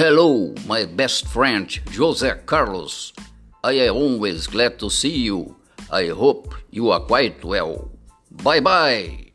Hello, my best friend Jose Carlos. I am always glad to see you. I hope you are quite well. Bye bye.